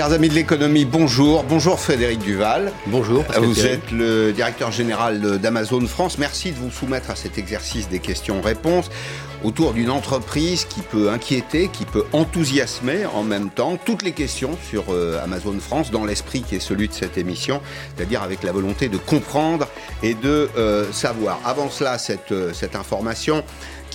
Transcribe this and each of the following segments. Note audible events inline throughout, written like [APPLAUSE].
Chers amis de l'économie, bonjour. Bonjour Frédéric Duval. Bonjour. Vous êtes le directeur général d'Amazon France. Merci de vous soumettre à cet exercice des questions-réponses autour d'une entreprise qui peut inquiéter, qui peut enthousiasmer en même temps. Toutes les questions sur euh, Amazon France dans l'esprit qui est celui de cette émission, c'est-à-dire avec la volonté de comprendre et de euh, savoir. Avant cela, cette, euh, cette information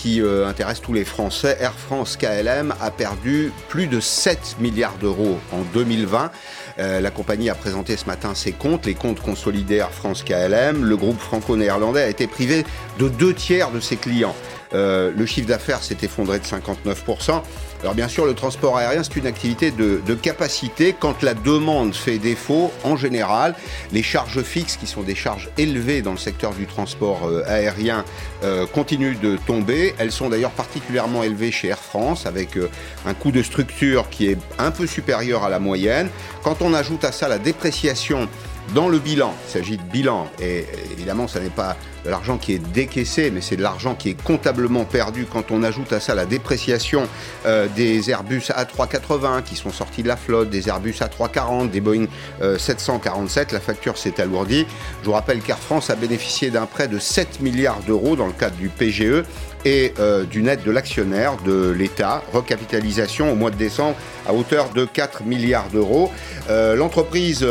qui euh, intéresse tous les Français, Air France KLM a perdu plus de 7 milliards d'euros en 2020. Euh, la compagnie a présenté ce matin ses comptes, les comptes consolidés Air France KLM. Le groupe franco-néerlandais a été privé de deux tiers de ses clients. Euh, le chiffre d'affaires s'est effondré de 59%. Alors bien sûr, le transport aérien, c'est une activité de, capacité. Quand la demande fait défaut, en général, les charges fixes, qui sont des charges élevées dans le secteur du transport euh, aérien, euh, continuent de tomber. Elles sont d'ailleurs particulièrement élevées chez Air France, avec euh, un coût de structure qui est un peu supérieur à la moyenne. Quand on ajoute à ça la dépréciation dans le bilan, il s'agit de bilan, et évidemment, ce n'est pas de l'argent qui est décaissé, mais c'est de l'argent qui est comptablement perdu quand on ajoute à ça la dépréciation euh, des Airbus A380 qui sont sortis de la flotte, des Airbus A340, des Boeing 747, euh, la facture s'est alourdie. Je vous rappelle qu'Air France a bénéficié d'un prêt de 7 milliards d'euros dans le cadre du PGE et euh, d'une aide de l'actionnaire de l'État, recapitalisation au mois de décembre à hauteur de 4 milliards d'euros. L'entreprise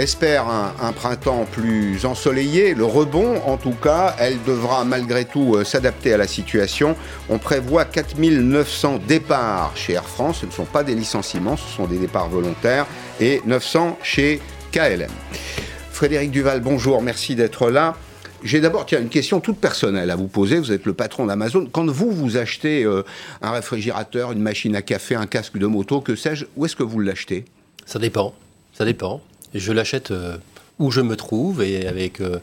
espère un, printemps plus ensoleillé. Le rebond, en tout cas, elle devra malgré tout euh, s'adapter à la situation. On prévoit 4900 départs chez Air France. Ce ne sont pas des licenciements, ce sont des départs volontaires. Et 900 chez KLM. Frédéric Duval, bonjour, merci d'être là. J'ai d'abord une question toute personnelle à vous poser. Vous êtes le patron d'Amazon. Quand vous vous achetez euh, un réfrigérateur, une machine à café, un casque de moto, que sais-je, où est-ce que vous l'achetez? Ça dépend. Ça dépend je l'achète euh, où je me trouve et avec, euh,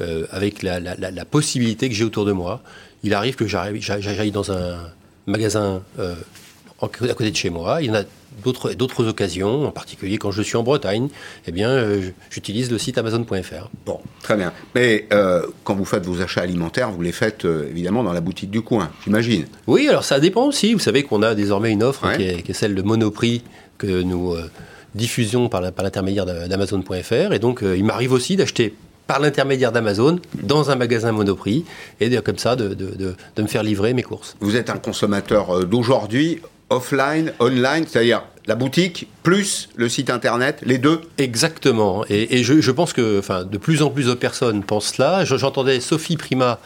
euh, avec la, possibilité que j'ai autour de moi. Il arrive que j'aille dans un magasin à côté de chez moi. Il y en a d'autres, occasions, en particulier quand je suis en Bretagne, eh bien, j'utilise le site amazon.fr. Bon, très bien. Mais quand vous faites vos achats alimentaires, vous les faites évidemment dans la boutique du coin, j'imagine. Oui, alors ça dépend aussi. Vous savez qu'on a désormais une offre qui, est, qui, est, celle de Monoprix que nous diffusion par l'intermédiaire d'Amazon.fr. Et donc, euh, il m'arrive aussi d'acheter par l'intermédiaire d'Amazon dans un magasin Monoprix et de, comme ça de, de, de, me faire livrer mes courses. Vous êtes un consommateur euh, d'aujourd'hui, offline, online, c'est-à-dire la boutique plus le site internet, les deux? Exactement. Et, et je, je, pense que enfin, de plus en plus de personnes pensent cela. J'entendais Sophie Prima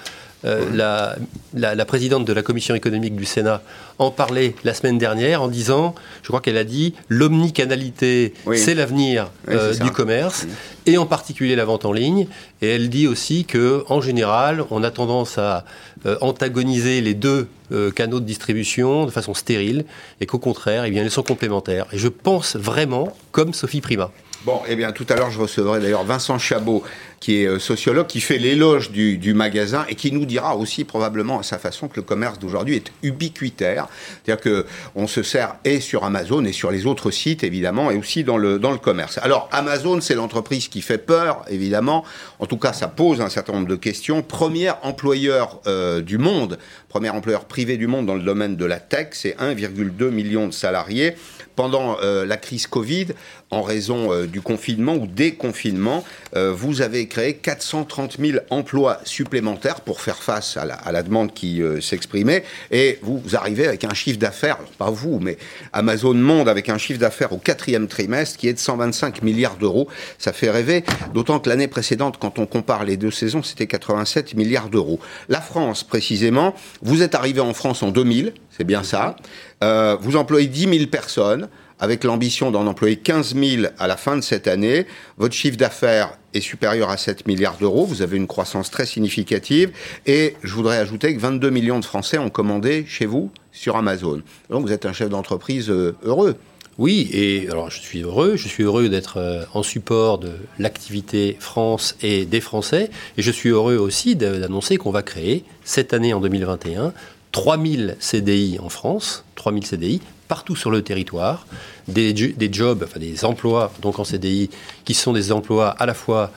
euh, la, présidente de la commission économique du Sénat en parlait la semaine dernière en disant, je crois qu'elle a dit, l'omnicanalité, c'est l'avenir euh, du commerce, et en particulier la vente en ligne. Et elle dit aussi que, en général, on a tendance à euh, antagoniser les deux canaux de distribution de façon stérile, et qu'au contraire, eh bien, ils sont complémentaires. Et je pense vraiment comme Sophie Prima. Bon, eh bien, tout à l'heure, je recevrai d'ailleurs Vincent Chabot, qui est euh, sociologue, qui fait l'éloge du, magasin et qui nous dira aussi probablement à sa façon que le commerce d'aujourd'hui est ubiquitaire. C'est-à-dire qu'on se sert et sur Amazon et sur les autres sites, évidemment, et aussi dans le, dans le commerce. Alors, Amazon, c'est l'entreprise qui fait peur, évidemment. En tout cas, ça pose un certain nombre de questions. Premier employeur euh, du monde, premier employeur privé du monde dans le domaine de la tech, c'est 1,2 million de salariés. Pendant euh, la crise Covid, en raison euh, du confinement ou des confinements, euh, vous avez créé 430 000 emplois supplémentaires pour faire face à la, demande qui s'exprimait. Et vous, arrivez avec un chiffre d'affaires, pas vous, mais Amazon Monde avec un chiffre d'affaires au quatrième trimestre qui est de 125 milliards d'euros. Ça fait rêver, d'autant que l'année précédente, quand on compare les deux saisons, c'était 87 milliards d'euros. La France, précisément, vous êtes arrivé en France en 2000, c'est bien ça. Euh, vous employez 10 000 personnes avec l'ambition d'en employer 15 000 à la fin de cette année. Votre chiffre d'affaires est supérieur à 7 milliards d'euros. Vous avez une croissance très significative. Et je voudrais ajouter que 22 millions de Français ont commandé chez vous sur Amazon. Donc vous êtes un chef d'entreprise euh, heureux. Oui, et alors je suis heureux, je suis heureux d'être euh, en support de l'activité France et des Français, et je suis heureux aussi d'annoncer qu'on va créer cette année en 2021 3000 CDI en France, 3000 CDI partout sur le territoire, des, des jobs, enfin des emplois donc en CDI qui sont des emplois à la fois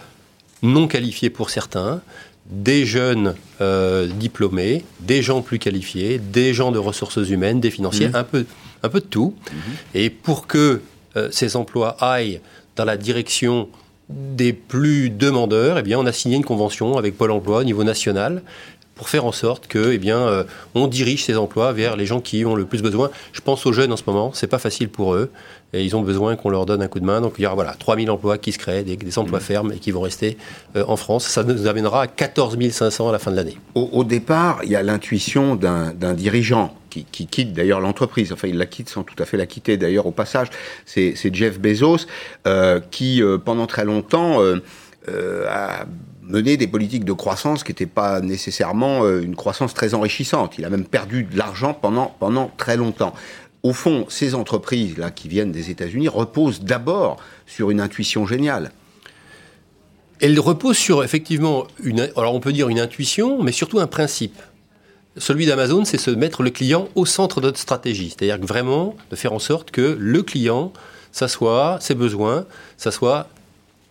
non qualifiés pour certains, des jeunes euh, diplômés, des gens plus qualifiés, des gens de ressources humaines, des financiers, mmh. un, peu, un peu de tout. Mmh. Et pour que ces emplois aillent dans la direction des plus demandeurs, eh bien, on a signé une convention avec Pôle Emploi au niveau national pour faire en sorte que, eh bien, euh, on dirige ces emplois vers les gens qui ont le plus besoin. Je pense aux jeunes en ce moment, c'est pas facile pour eux et ils ont besoin qu'on leur donne un coup de main. Donc il y aura voilà 3000 emplois qui se créent, des, emplois mmh. fermes et qui vont rester euh, en France. Ça nous amènera à 14 500 à la fin de l'année. Au, départ, il y a l'intuition d'un dirigeant qui, quitte d'ailleurs l'entreprise. Enfin, il la quitte sans tout à fait la quitter d'ailleurs au passage. C'est Jeff Bezos euh, qui, pendant très longtemps, a mener des politiques de croissance qui n'étaient pas nécessairement euh, une croissance très enrichissante. Il a même perdu de l'argent pendant, pendant très longtemps. Au fond, ces entreprises-là qui viennent des États-Unis reposent d'abord sur une intuition géniale. Elles reposent sur effectivement, une, alors on peut dire une intuition, mais surtout un principe. Celui d'Amazon, c'est se mettre le client au centre de notre stratégie. C'est-à-dire vraiment de faire en sorte que le client, ça soit ses besoins, ça soit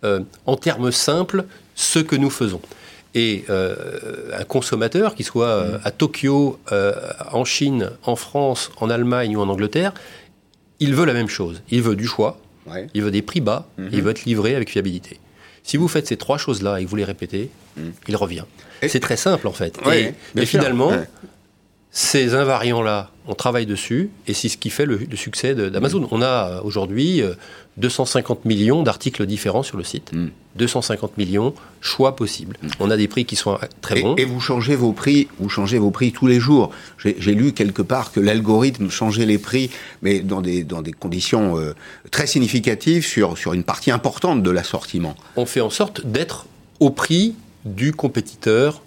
euh, en termes simples ce que nous faisons. Et euh, un consommateur, qui soit euh, à Tokyo, euh, en Chine, en France, en Allemagne ou en Angleterre, il veut la même chose. Il veut du choix, il veut des prix bas, mhm. il veut être livré avec fiabilité. Si vous faites ces trois choses-là et que vous les répétez, mhm. il revient. C'est très simple en fait. et, finalement, ces invariants-là, on travaille dessus et c'est ce qui fait le, succès d'Amazon. On a aujourd'hui 250 millions d'articles différents sur le site. 250 mm. millions choix possibles. Mm. On a des prix qui sont très bons. Et, vous changez vos prix, vous changez vos prix tous les jours. J'ai lu quelque part que l'algorithme changeait les prix, mais dans des, dans des conditions euh, très significatives sur, sur une partie importante de l'assortiment. On fait en sorte d'être au prix du compétiteur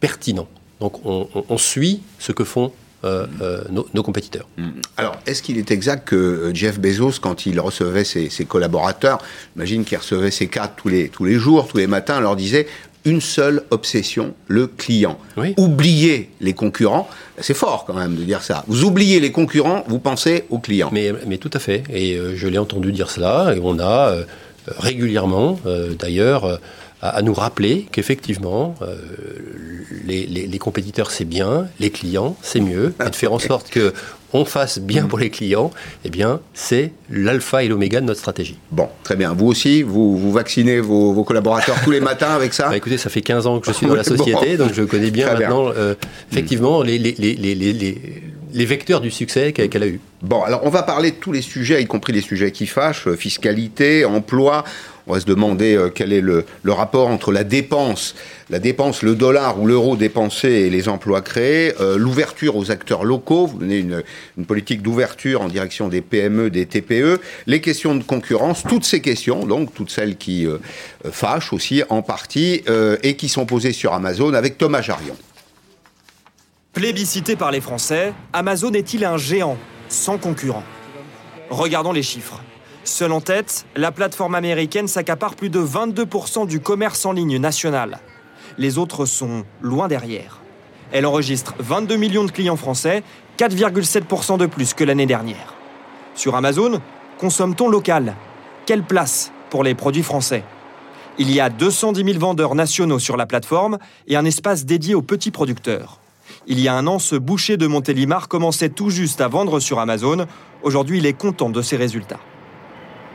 pertinent. Donc on, on suit ce que font euh, euh, nos, compétiteurs. Mm. Alors, est-ce qu'il est exact que euh, Jeff Bezos, quand il recevait ses, collaborateurs, imagine qu'il recevait ses cas tous les, tous les jours, tous les matins, leur disait une seule obsession, le client. Oubliez les concurrents, c'est fort quand même de dire ça. Vous oubliez les concurrents, vous pensez aux clients. Mais, mais tout à fait, et je l'ai entendu dire cela, et on a régulièrement, d'ailleurs, à, nous rappeler qu'effectivement, les, compétiteurs, c'est bien, les clients, c'est mieux, [LAUGHS] et de faire en sorte que on fasse bien pour les clients, eh bien, c'est l'alpha et l'oméga de notre stratégie. Bon, très bien. Vous aussi, vous, vous vaccinez vos, collaborateurs tous les matins avec ça bah, Écoutez, ça fait 15 ans que je suis dans la [LAUGHS] société, donc je connais bien maintenant, euh, effectivement, les, les, les, les, vecteurs du succès qu'elle a eu. Bon, alors on va parler de tous les sujets, y compris les sujets qui fâchent, euh, fiscalité, emploi. On va se demander euh, quel est le, rapport entre la dépense, la dépense, le dollar ou l'euro dépensé et les emplois créés, euh, l'ouverture aux acteurs locaux, vous donnez une, politique d'ouverture en direction des PME, des TPE, les questions de concurrence, toutes ces questions, donc toutes celles qui euh, fâchent aussi en partie et qui sont posées sur Amazon avec Thomas Jarion. Plébiscité par les Français, Amazon est-il un géant sans concurrent? Regardons les chiffres. Seule en tête, la plateforme américaine s'accapare plus de 22% du commerce en ligne national. Les autres sont loin derrière. Elle enregistre 22 millions de clients français, 4,7% de plus que l'année dernière. Sur Amazon, consomme-t-on local? Quelle place pour les produits français? Il y a 210 000 vendeurs nationaux sur la plateforme et un espace dédié aux petits producteurs. Il y a un an, ce boucher de Montélimar commençait tout juste à vendre sur Amazon. Aujourd'hui, il est content de ses résultats.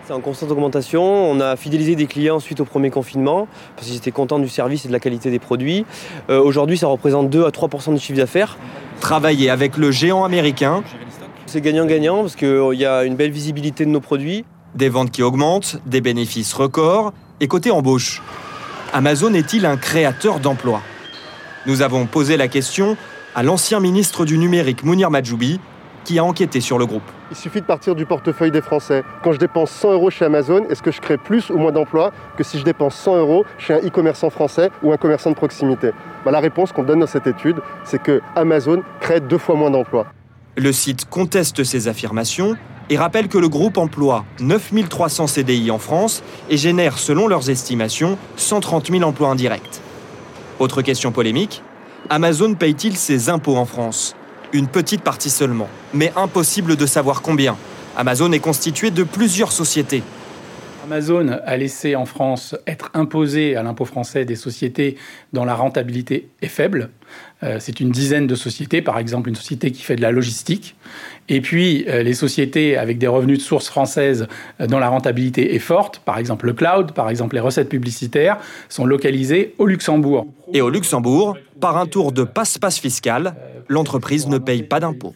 C'est en constante augmentation. On a fidélisé des clients suite au premier confinement parce qu'ils étaient contents du service et de la qualité des produits. Euh, aujourd'hui, ça représente 2 à 3% du chiffre d'affaires. Travailler avec le géant américain. C'est gagnant-gagnant parce qu'il y a une belle visibilité de nos produits. Des ventes qui augmentent, des bénéfices records et côté embauche. Amazon est-il un créateur d'emplois? Nous avons posé la question à l'ancien ministre du numérique Mounir Majoubi qui a enquêté sur le groupe. Il suffit de partir du portefeuille des Français. Quand je dépense 100 euros chez Amazon, est-ce que je crée plus ou moins d'emplois que si je dépense 100 euros chez un e-commerçant français ou un commerçant de proximité? Bah, La réponse qu'on donne dans cette étude, c'est que Amazon crée deux fois moins d'emplois. Le site conteste ces affirmations et rappelle que le groupe emploie 9300 CDI en France et génère, selon leurs estimations, 130 000 emplois indirects. Autre question polémique, Amazon paye-t-il ses impôts en France? Une petite partie seulement, mais impossible de savoir combien. Amazon est constitué de plusieurs sociétés. Amazon a laissé en France être imposé à l'impôt français des sociétés dont la rentabilité est faible. Euh, c'est une dizaine de sociétés, par exemple une société qui fait de la logistique. Et puis euh, les sociétés avec des revenus de source française euh, dont la rentabilité est forte, par exemple le cloud, par exemple les recettes publicitaires, sont localisées au Luxembourg. Et au Luxembourg, par un tour de passe-passe fiscal, l'entreprise ne paye pas d'impôts.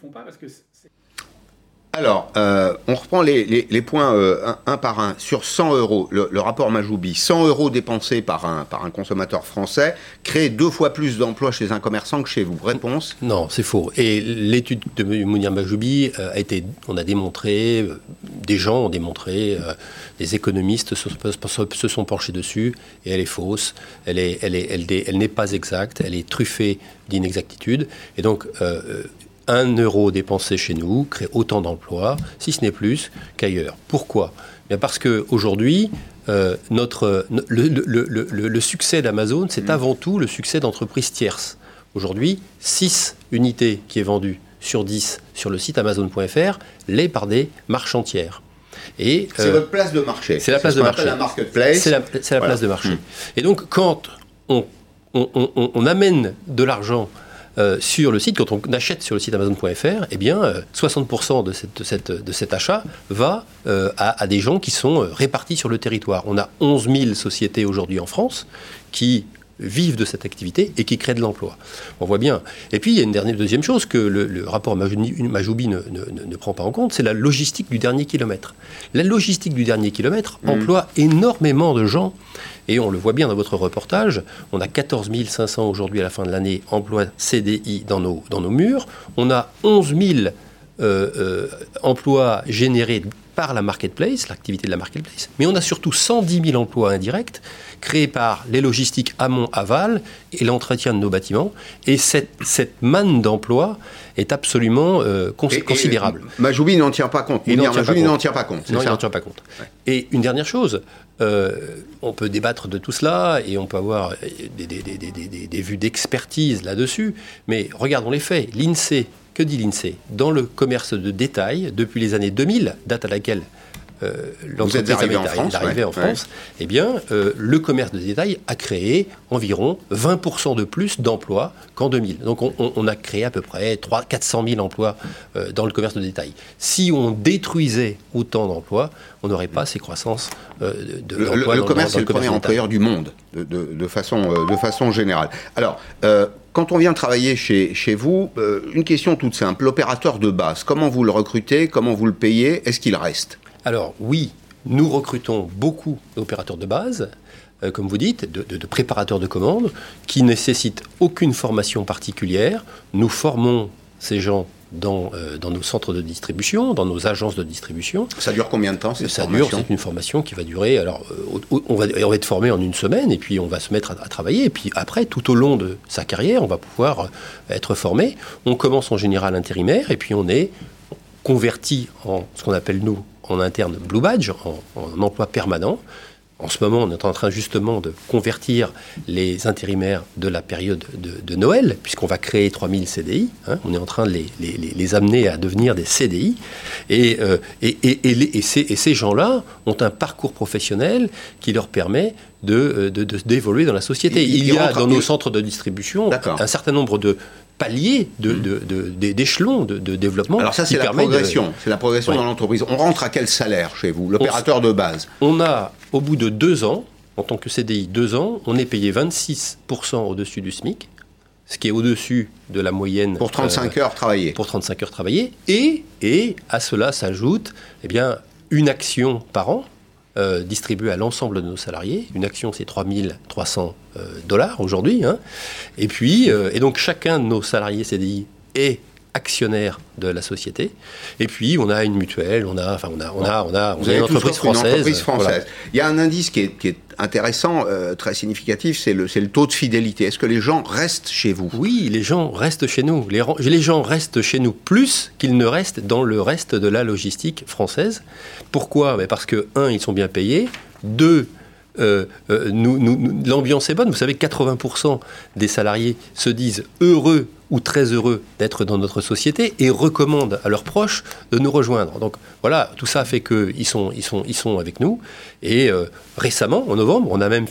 Alors, euh, on reprend les, points euh, un, par un. Sur 100 euros, le, rapport Majoubi, 100 euros dépensés par un, par un consommateur français crée deux fois plus d'emplois chez un commerçant que chez vous. Réponse? Non, c'est faux. Et l'étude de Mounir Majoubi euh, a été, on a démontré, des gens ont démontré, des économistes se, sont penchés dessus, et elle est fausse, elle n'est elle est, elle, elle pas exacte, elle est truffée d'inexactitudes. Et donc, un euro dépensé chez nous crée autant d'emplois, si ce n'est plus, qu'ailleurs. Pourquoi? Bien Parce qu'aujourd'hui, euh, notre, le, succès d'Amazon, c'est mm. avant tout le succès d'entreprises tierces. Aujourd'hui, 6 unités qui est vendues sur 10 sur le site amazon.fr l'est par des marchandières. Et, c'est euh, votre place de marché. C'est la place de marché. C'est la, place de marché. Et donc, quand on, on amène de l'argent euh, sur le site, quand on achète sur le site Amazon.fr, eh bien, 60% euh, de, cette, de, cet achat va euh, à, des gens qui sont répartis sur le territoire. On a 11 000 sociétés aujourd'hui en France qui vivent de cette activité et qui créent de l'emploi. On voit bien. Et puis, il y a une dernière, deuxième chose que le, rapport Majoubi ne, ne, prend pas en compte, c'est la logistique du dernier kilomètre. La logistique du dernier kilomètre mmh. emploie énormément de gens et on le voit bien dans votre reportage, on a 14 500 aujourd'hui à la fin de l'année emplois CDI dans nos, dans nos murs. On a 11 000 euh, euh, emplois générés par la marketplace, l'activité de la marketplace, mais on a surtout 110 000 emplois indirects créés par les logistiques amont-aval et l'entretien de nos bâtiments. Et cette, cette manne d'emplois est absolument euh, considérable. Majoubi n'en tient pas compte. Il n'en tient pas compte. Non, il n'en tient pas compte. Et une dernière chose, euh, on peut débattre de tout cela et on peut avoir des, des vues d'expertise là-dessus, mais regardons les faits. L'INSEE que dit l'INSEE? Dans le commerce de détail, depuis les années 2000, date à laquelle euh, l'entreprise est arrivée en France, eh bien, euh, le commerce de détail a créé environ 20% de plus d'emplois qu'en 2000. Donc, on, a créé à peu près 3, 400 000 emplois euh, dans le commerce de détail. Si on détruisait autant d'emplois, on n'aurait pas ces croissances de, le, le, commerce est le, premier employeur du monde, de, façon, de façon générale. Alors, quand on vient travailler chez, vous, une question toute simple. L'opérateur de base, comment vous le recrutez Comment vous le payez Est-ce qu'il reste? Alors oui, nous recrutons beaucoup d'opérateurs de base, euh, comme vous dites, de, préparateurs de commandes, qui nécessitent aucune formation particulière. Nous formons ces gens dans, euh, dans, nos centres de distribution, dans nos agences de distribution. Ça dure combien de temps cette Ça dure, c'est une formation qui va durer. Alors, euh, on, va, on va être formé en une semaine et puis on va se mettre à, travailler. Et puis après, tout au long de sa carrière, on va pouvoir être formé. On commence en général intérimaire et puis on est converti en ce qu'on appelle nous en interne Blue Badge, en, emploi permanent. En ce moment, on est en train justement de convertir les intérimaires de la période de, Noël, puisqu'on va créer 3000 CDI. Hein. on est en train de les, les, amener à devenir des CDI. Et, euh, et, et ces, gens-là ont un parcours professionnel qui leur permet de, d'évoluer dans la société. Il, y a dans nos centres de distribution un certain nombre de palier d'échelons de, de, développement. Alors ça, c'est la progression. C'est la progression dans l'entreprise. On rentre à quel salaire chez vous, l'opérateur de base On a, au bout de deux ans, en tant que CDI, deux ans, on est payé 26% au-dessus du SMIC, ce qui est au-dessus de la moyenne. Pour 35 euh, heures travaillées. Pour 35 heures travaillées. Et, et à cela s'ajoute eh bien, une action par an euh, distribuée à l'ensemble de nos salariés. Une action, c'est 3300 euh, dollars aujourd'hui. Hein. Et puis, euh, et donc chacun de nos salariés CDI est actionnaire de la société. Et puis, on a une mutuelle, on a, enfin, on a, on a, on a, une, entreprise française, Il y a un indice qui est, intéressant, très significatif, c'est le, le, taux de fidélité. Est-ce que les gens restent chez vous? Oui, les gens restent chez nous. Les, les gens restent chez nous plus qu'ils ne restent dans le reste de la logistique française. Pourquoi? Ben, Parce que, un, ils sont bien payés. Deux, euh, euh, nous, l'ambiance est bonne. Vous savez, 80% des salariés se disent heureux ou très heureux d'être dans notre société et recommandent à leurs proches de nous rejoindre. Donc voilà, tout ça fait qu'ils sont, ils sont, ils sont avec nous. Et euh, récemment, en novembre, on a même,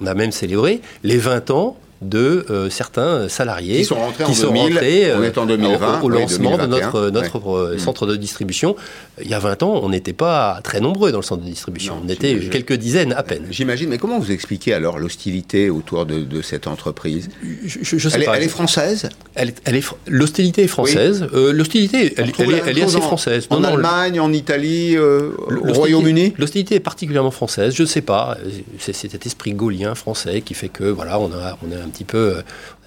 on a même célébré les 20 ans de euh, certains salariés qui sont rentrés, en, 2000, euh, en 2020, au, lancement de notre, notre centre de distribution. Il y a 20 ans, on n'était pas très nombreux dans le centre de distribution. on était quelques dizaines à peine. J'imagine. Mais comment vous expliquez alors l'hostilité autour de, cette entreprise? Je, sais elle, pas. Est, elle est française? Elle, est, L'hostilité est française. Euh, l'hostilité, elle, est, assez française. En, Allemagne, en Italie, au Royaume-Uni? L'hostilité est particulièrement française. Je ne sais pas. C'est cet esprit gaulien français qui fait que, voilà, on a, on a un petit peu,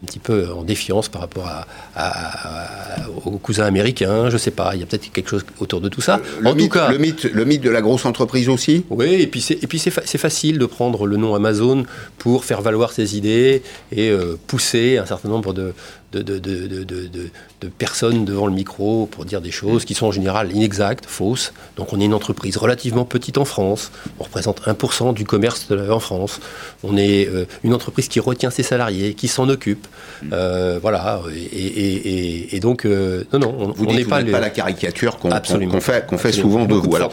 un petit peu en défiance par rapport à, aux cousins américains. Je ne sais pas, il y a peut-être quelque chose autour de tout ça. Le, en mythe, tout cas, le mythe, le mythe de la grosse entreprise aussi. Oui, et puis c'est et puis c'est facile de prendre le nom Amazon pour faire valoir ses idées et euh, pousser un certain nombre de de, de, de, de, personnes devant le micro pour dire des choses qui sont en général inexactes, fausses. Donc on est une entreprise relativement petite en France, on représente 1% du commerce en France, on est euh, une entreprise qui retient ses salariés, qui s'en occupe. Mm. Euh, voilà, et, et, donc, euh, non, non, on n'est pas, pas, la caricature qu'on fait, qu'on fait souvent de vous. Alors,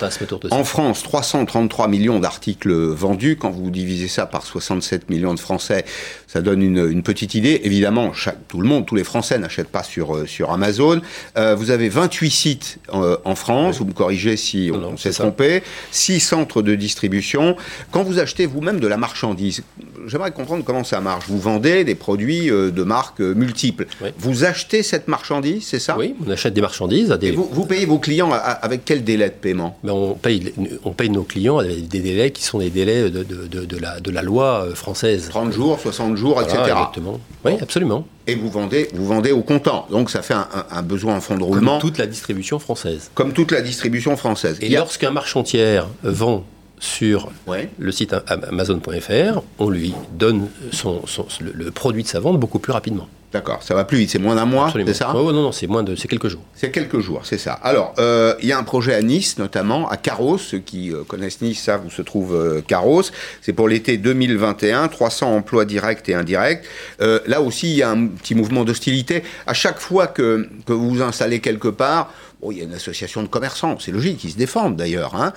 en France, 333 millions d'articles vendus, quand vous divisez ça par 67 millions de Français, ça donne une, une petite idée. Évidemment, chaque, tout le monde tous les Français n'achètent pas sur, euh, sur Amazon. Euh, vous avez 28 sites euh, en France, vous me corrigez si on, s'est trompé, 6 centres de distribution. Quand vous achetez vous-même de la marchandise, j'aimerais comprendre comment ça marche. Vous vendez des produits de marques multiples. Vous achetez cette marchandise, c'est ça? Oui, on achète des marchandises. À des... Et vous, vous, payez vos clients avec quel délai de paiement? Ben on, paye, on paye nos clients avec des délais qui sont des délais de, de, de la loi française. 30 jours, 60 jours, etc. Exactement. Oui, absolument et vous vendez, vous vendez au comptant. Donc ça fait un, besoin en fonds de roulement. Comme toute la distribution française. Comme toute la distribution française. Et lorsqu'un marchand tiers vend sur le site Amazon.fr, on lui donne son, le, produit de sa vente beaucoup plus rapidement. D'accord, ça va plus vite, c'est moins d'un mois, c'est ça? Non, non, c'est moins de, c'est quelques jours. C'est quelques jours, c'est ça. Alors, euh, il y a un projet à Nice, notamment à Carros. Ceux qui euh, connaissent Nice savent où se trouve euh, Carros. C'est pour l'été 2021, 300 emplois directs et indirects. là aussi, il y a un petit mouvement d'hostilité. À chaque fois que, que vous vous installez quelque part, il y a une association de commerçants, c'est logique, ils se défendent d'ailleurs. Hein.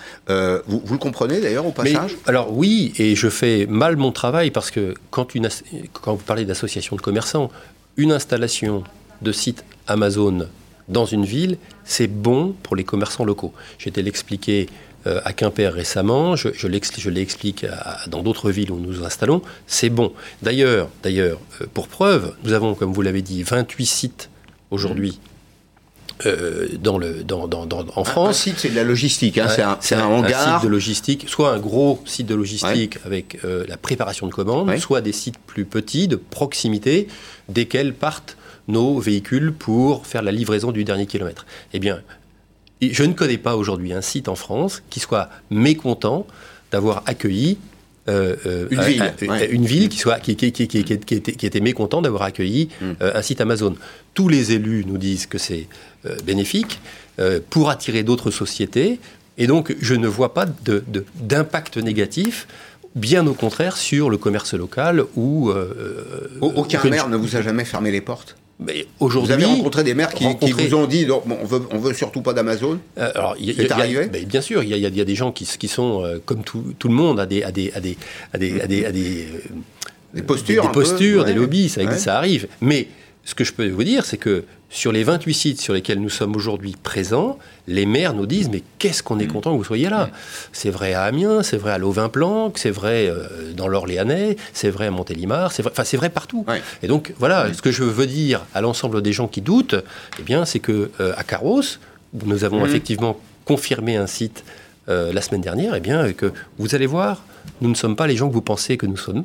vous, le comprenez d'ailleurs au passage? Alors oui, et je fais mal mon travail parce que quand, une, quand vous parlez d'association de commerçants, une installation de site Amazon dans une ville, c'est bon pour les commerçants locaux. J'ai été l'expliquer euh, à Quimper récemment, je, je l'explique dans d'autres villes où nous nous installons, c'est bon. D'ailleurs, d'ailleurs, euh, pour preuve, nous avons, comme vous l'avez dit, 28 sites aujourd'hui euh, dans le, dans, dans, en France. Un, site, c'est de la logistique, hein, c'est un, hangar. Un site de logistique, soit un gros site de logistique avec euh, la préparation de commandes, soit des sites plus petits, de proximité, desquels partent nos véhicules pour faire la livraison du dernier kilomètre. Eh bien, je ne connais pas aujourd'hui un site en France qui soit mécontent d'avoir accueilli une, ville, une ville qui soit qui, qui, qui, qui était, était, mécontent d'avoir accueilli mm. euh, un site Amazon. Tous les élus nous disent que c'est euh, bénéfique euh, pour attirer d'autres sociétés, et donc je ne vois pas d'impact de, négatif. Bien au contraire sur le commerce local ou aucun maire ne vous a jamais fermé les portes? Mais aujourd'hui, vous avez rencontré des maires qui, vous ont dit on veut, on veut surtout pas d'Amazon. alors, c'est arrivé. bien sûr, il y, a, des gens qui, qui sont comme tout, tout, le monde à des à des à des à des, à des, des, postures, des, postures, des lobbies, ça, ça arrive. Mais ce que je peux vous dire, c'est que sur les 28 sites sur lesquels nous sommes aujourd'hui présents, les maires nous disent mais qu'est-ce qu'on est mm. content que vous soyez là. C'est vrai à Amiens, c'est vrai à Lauvin-Planck, c'est vrai euh, dans l'Orléanais, c'est vrai à Montélimar, c'est vrai, enfin c'est vrai partout. Et donc voilà, ce que je veux dire à l'ensemble des gens qui doutent, eh bien c'est que euh, à Carros, nous avons mm. effectivement confirmé un site euh, la semaine dernière, eh bien que vous allez voir, nous ne sommes pas les gens que vous pensez que nous sommes.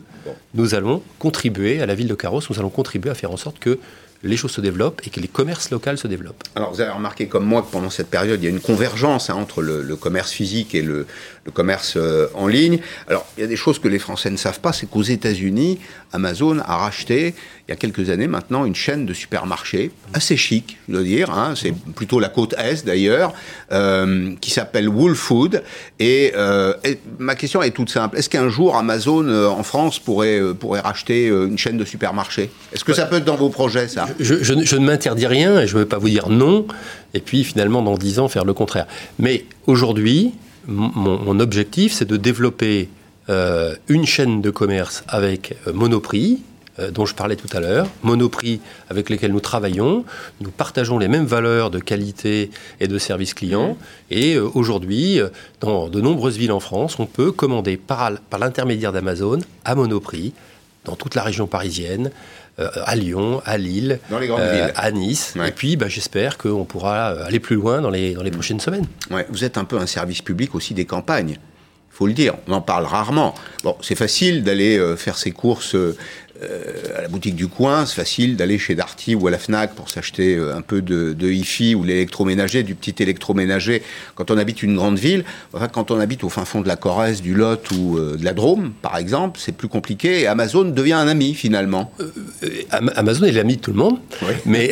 Nous allons contribuer à la ville de Carros, nous allons contribuer à faire en sorte que les choses se développent et que les commerces locaux se développent. Alors vous avez remarqué comme moi que pendant cette période, il y a une convergence hein, entre le, commerce physique et le, commerce euh, en ligne. Alors il y a des choses que les Français ne savent pas, c'est qu'aux États-Unis, Amazon a racheté il y a quelques années maintenant une chaîne de supermarchés assez chic, je dois dire, hein, c'est plutôt la côte est d'ailleurs, euh, qui s'appelle Wool Food. Et, euh, et, ma question est toute simple. Est-ce qu'un jour Amazon en France pourrait, racheter une chaîne de supermarchés? Est-ce que ça peut être dans vos projets, ça? Je, je, ne m'interdis rien et je ne veux pas vous dire non, et puis finalement, dans 10 ans, faire le contraire. Mais aujourd'hui, mon, objectif, c'est de développer une chaîne de commerce avec Monoprix, euh, dont je parlais tout à l'heure, Monoprix avec lesquels nous travaillons. Nous partageons les mêmes valeurs de qualité et de service client. Et euh, aujourd'hui, euh, dans de nombreuses villes en France, on peut commander par, par l'intermédiaire d'Amazon à Monoprix, dans toute la région parisienne, à Lyon, à Lille, à Nice. Et puis, bah, j'espère qu'on pourra aller plus loin dans les, dans les mm. prochaines semaines. Ouais, vous êtes un peu un service public aussi des campagnes faut le dire, on en parle rarement. Bon, c'est facile d'aller faire ses courses euh, à la boutique du coin, c'est facile d'aller chez Darty ou à la Fnac pour s'acheter euh, un peu de, de hi-fi ou l'électroménager, du petit électroménager quand on habite une grande ville. Enfin, quand on habite au fin fond de la Corrèze, du Lot ou euh, de la Drôme, par exemple, c'est plus compliqué. Et Amazon devient un ami finalement. Amazon est l'ami de tout le monde. Oui. Mais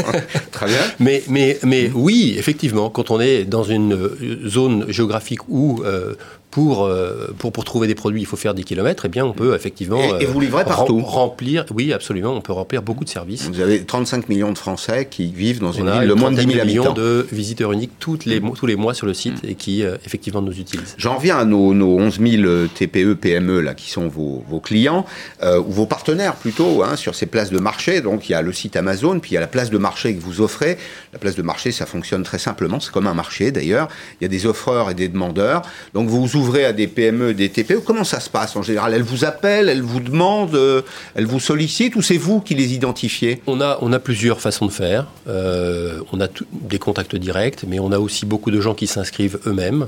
[LAUGHS] très bien. [LAUGHS] Mais, mais, mais oui, effectivement, quand on est dans une zone géographique où pour, euh, pour, pour, trouver des produits, il faut faire des kilomètres, eh bien, on peut effectivement. Et, vous livrez partout Remplir, oui, absolument, on peut remplir beaucoup de services. Vous avez 35 millions de Français qui vivent dans une ville de moins de 10 000 habitants. millions de visiteurs uniques toutes les, tous les mois sur le site mm. et qui, euh, effectivement, nous utilisent. J'en reviens à nos, nos 11 000 TPE, PME, là, qui sont vos, vos clients, euh, ou vos partenaires plutôt, hein, sur ces places de marché. Donc, il y a le site Amazon, puis il y a la place de marché que vous offrez. La place de marché, ça fonctionne très simplement. C'est comme un marché, d'ailleurs. Il y a des offreurs et des demandeurs. Donc, vous ouvrez à des PME des TPE. Comment ça se passe en général? Elles vous appellent, elles vous demandent, euh, elles vous sollicitent ou c'est vous qui les identifiez? On a, plusieurs façons de faire. Euh, on a des contacts directs, mais on a aussi beaucoup de gens qui s'inscrivent eux-mêmes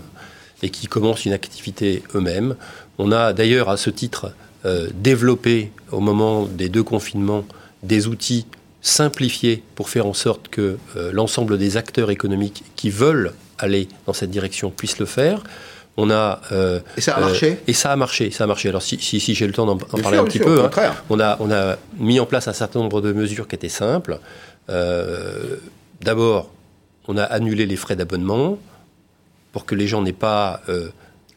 et qui commencent une activité eux-mêmes. On a d'ailleurs à ce titre euh, développé au moment des deux confinements des outils simplifiés pour faire en sorte que l'ensemble des acteurs économiques qui veulent aller dans cette direction puissent le faire. On a, euh, et ça a marché euh, Et ça a marché, ça a marché. Alors si, si, j'ai le temps d'en parler un petit peu, hein, on, a, on a mis en place un certain nombre de mesures qui étaient simples. Euh, d'abord, on a annulé les frais d'abonnement pour que les gens n'aient pas...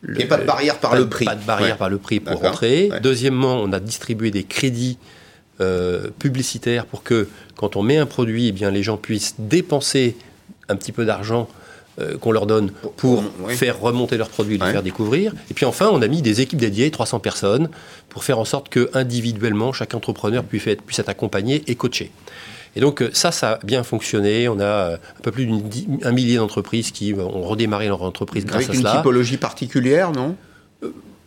Il n'y ait pas de barrière par le prix. Pas de barrière par le prix pour rentrer. Deuxièmement, on a distribué des crédits publicitaires pour que quand on met un produit, eh bien, les gens puissent dépenser un petit peu d'argent euh, qu'on leur donne pour faire remonter leurs produits et les faire découvrir. Et puis enfin, on a mis des équipes dédiées, 300 personnes, pour faire en sorte que individuellement, chaque entrepreneur puisse être, puisse être accompagné et coaché. Et donc euh, ça, ça a bien fonctionné. On a euh, un peu plus d'un millier d'entreprises qui ont redémarré leur entreprise grâce à cela. Avec une typologie particulière, non?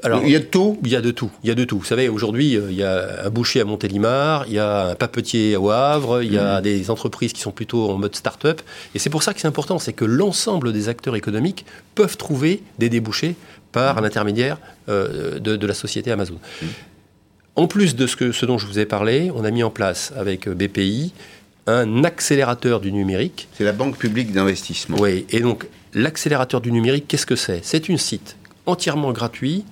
Alors, il y a de tout Il y a de tout. Il y a de tout. Vous savez, aujourd'hui, euh, il y a un boucher à Montélimar, il y a un papetier au Havre, il y a mmh. des entreprises qui sont plutôt en mode start-up. Et c'est pour ça que c'est important, c'est que l'ensemble des acteurs économiques peuvent trouver des débouchés par mmh. l'intermédiaire euh, de, la société Amazon. Mmh. En plus de ce, que, ce dont je vous ai parlé, on a mis en place avec euh, BPI un accélérateur du numérique. C'est la Banque publique d'investissement. Oui, et donc l'accélérateur du numérique, qu'est-ce que c'est? C'est une site entièrement gratuit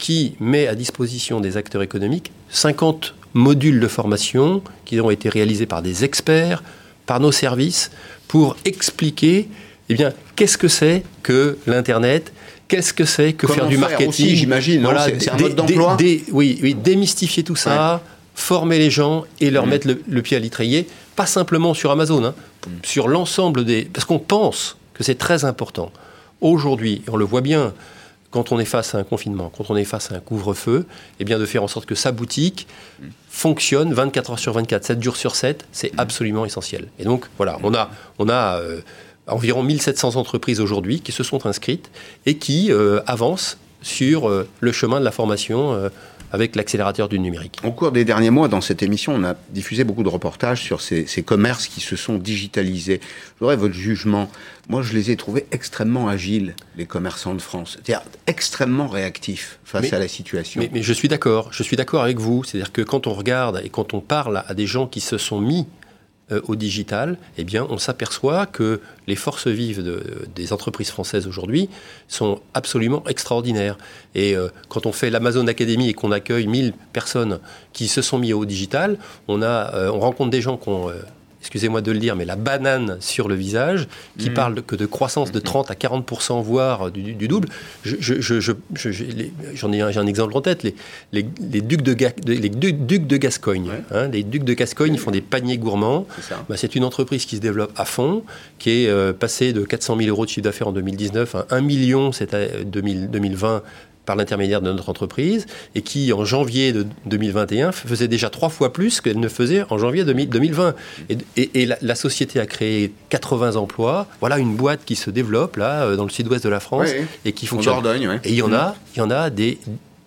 qui met à disposition des acteurs économiques 50 modules de formation qui ont été réalisés par des experts, par nos services, pour expliquer eh bien, qu'est-ce que c'est que l'Internet, qu'est-ce que c'est que faire du marketing. j'imagine, c'est un mode d'emploi oui, oui, démystifier tout ça, former les gens et leur mmh. mettre le, pied à l'étrier, pas simplement sur Amazon, hein, mmh. sur l'ensemble des... Parce qu'on pense que c'est très important. Aujourd'hui, on le voit bien, quand on est face à un confinement, quand on est face à un couvre-feu, eh bien de faire en sorte que sa boutique fonctionne 24 heures sur 24, 7 jours sur 7, c'est absolument essentiel. Et donc voilà, on a, euh, environ 1700 entreprises aujourd'hui qui se sont inscrites et qui euh, avancent sur euh, le chemin de la formation avec l'accélérateur du numérique. Au cours des derniers mois, dans cette émission, on a diffusé beaucoup de reportages sur ces, commerces qui se sont digitalisés. J'aurais votre jugement. Moi, je les ai trouvés extrêmement agiles, les commerçants de France. C'est-à-dire extrêmement réactifs face à la situation. Mais, mais je suis d'accord. Je suis d'accord avec vous. C'est-à-dire que quand on regarde et quand on parle à des gens qui se sont mis euh, au digital, eh bien, on s'aperçoit que les forces vives des entreprises françaises aujourd'hui sont absolument extraordinaires. Et euh, quand on fait l'Amazon Academy et qu'on accueille 1000 personnes qui se sont mis au digital, on, a, euh, on rencontre des gens qui ont excusez-moi de le dire, mais la banane sur le visage, qui Mmh. parle que de croissance de 30 à 40%, voire du, du double. Je- je- je- J'en ai, un- exemple en tête, les, les, les ducs, de Ga- de- les ducs, de Gascogne. Ouais. hein, les ducs de Gascogne font des paniers gourmands. C'est. Bah, c'est une entreprise qui se développe à fond, qui est euh, passée de 400 000 euros de chiffre d'affaires en 2019 à 1 million cette année- 2000 2020 par l'intermédiaire de notre entreprise, et qui en janvier de 2021 faisait déjà trois fois plus qu'elle ne faisait en janvier 2000 2020. Et, et- et la, la société a créé 80 emplois. Voilà une boîte qui se développe là euh, dans le sud-ouest de la France et qui En fonctionne. Dordogne, ouais. Et il y en a, il y en a des,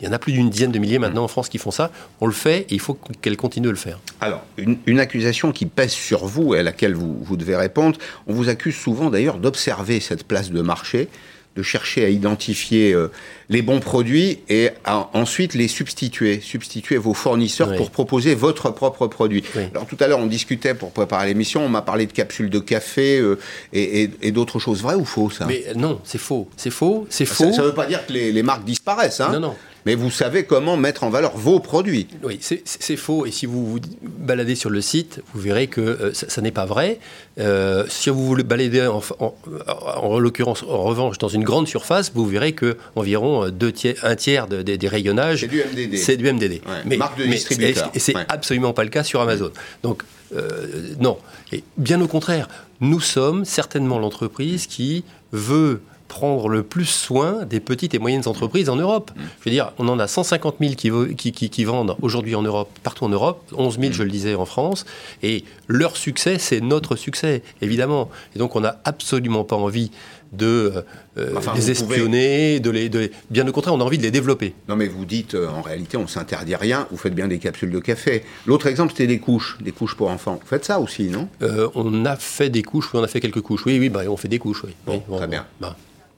il y en a plus d'une dizaine de milliers maintenant en France qui font ça. On le fait et il faut qu'elle continue de le faire. Alors, une, une accusation qui pèse sur vous et à laquelle vous, vous devez répondre. On vous accuse souvent d'ailleurs d'observer cette place de marché, de chercher à identifier euh, les bons produits et à ensuite les substituer, substituer vos fournisseurs Oui. pour proposer votre propre produit. Oui. Alors tout à l'heure, on discutait pour préparer l'émission, on m'a parlé de capsules de café euh, et, et- et d'autres choses. Vrai ou faux ça? Mais euh, non, c'est faux. C'est faux. C'est Ça faux. ne veut pas dire que les, les marques disparaissent, hein, Non, non. mais vous savez comment mettre en valeur vos produits. Oui, c'est- faux. Et si vous vous baladez sur le site, vous verrez que euh, ça, ça n'est pas vrai. Euh, si vous voulez balader, en, en, en l'occurrence, en revanche, dans une grande surface, vous verrez que environ euh, deux tiers, un tiers de- des- des rayonnages, C'est du MDD. c'est du MDD. Ouais, marque de distributeur. Et c'est Ouais. absolument pas le cas sur Amazon. Donc, euh, non. Et bien au contraire, nous sommes certainement l'entreprise qui veut prendre le plus soin des petites et moyennes entreprises en Europe. Mm. Je veux dire, on en a 150 000 qui, vo- qui, qui- qui vendent aujourd'hui en Europe, partout en Europe, 11 Mm. 000, je le disais, en France, et leur succès, c'est notre succès, évidemment. Et donc, on n'a absolument pas envie de euh, Enfin, les pouvez- espionner, de les, de les- Bien au contraire, on a envie de les développer. Non, mais vous dites, euh, en réalité, on s'interdit rien, vous faites bien des capsules de café. L'autre exemple, c'était des couches, des couches pour enfants. Vous faites ça aussi, non? Euh, on a fait des couches, oui, on a fait quelques couches. Oui, oui, bah, on fait des couches, oui. Bon, Oui, très bien. bah,